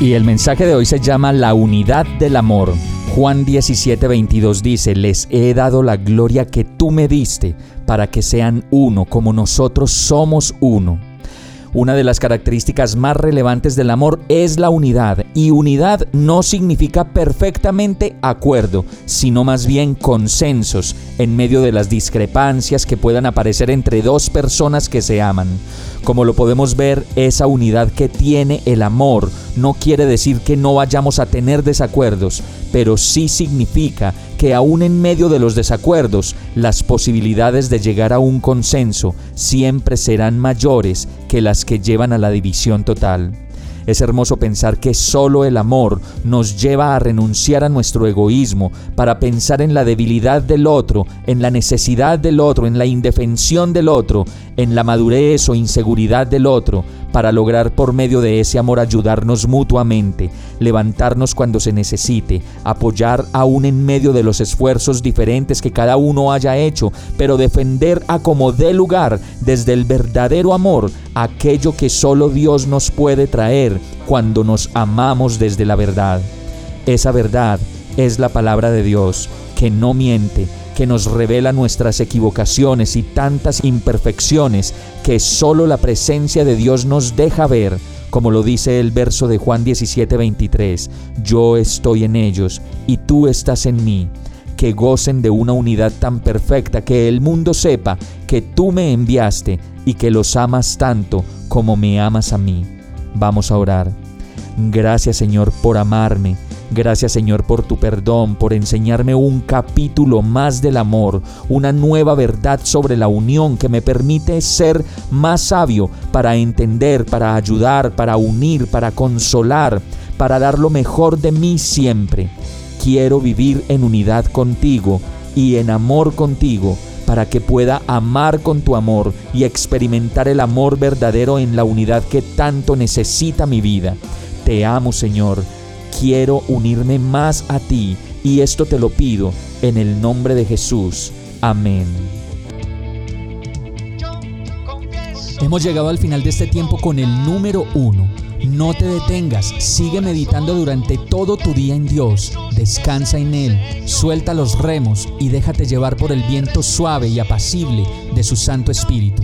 Y el mensaje de hoy se llama La unidad del amor. Juan 17:22 dice, les he dado la gloria que tú me diste para que sean uno como nosotros somos uno. Una de las características más relevantes del amor es la unidad, y unidad no significa perfectamente acuerdo, sino más bien consensos en medio de las discrepancias que puedan aparecer entre dos personas que se aman. Como lo podemos ver, esa unidad que tiene el amor no quiere decir que no vayamos a tener desacuerdos, pero sí significa que aún en medio de los desacuerdos, las posibilidades de llegar a un consenso siempre serán mayores que las que llevan a la división total. Es hermoso pensar que solo el amor nos lleva a renunciar a nuestro egoísmo para pensar en la debilidad del otro, en la necesidad del otro, en la indefensión del otro, en la madurez o inseguridad del otro, para lograr por medio de ese amor ayudarnos mutuamente, levantarnos cuando se necesite, apoyar aún en medio de los esfuerzos diferentes que cada uno haya hecho, pero defender a como dé lugar desde el verdadero amor aquello que solo Dios nos puede traer cuando nos amamos desde la verdad. Esa verdad es la palabra de Dios, que no miente, que nos revela nuestras equivocaciones y tantas imperfecciones que solo la presencia de Dios nos deja ver, como lo dice el verso de Juan 17:23, yo estoy en ellos y tú estás en mí, que gocen de una unidad tan perfecta que el mundo sepa que tú me enviaste y que los amas tanto como me amas a mí. Vamos a orar. Gracias Señor por amarme Gracias Señor por tu perdón, por enseñarme un capítulo más del amor, una nueva verdad sobre la unión que me permite ser más sabio para entender, para ayudar, para unir, para consolar, para dar lo mejor de mí siempre. Quiero vivir en unidad contigo y en amor contigo para que pueda amar con tu amor y experimentar el amor verdadero en la unidad que tanto necesita mi vida. Te amo Señor quiero unirme más a ti y esto te lo pido en el nombre de Jesús. Amén. Hemos llegado al final de este tiempo con el número uno. No te detengas, sigue meditando durante todo tu día en Dios, descansa en Él, suelta los remos y déjate llevar por el viento suave y apacible de su Santo Espíritu.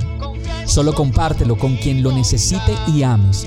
Solo compártelo con quien lo necesite y ames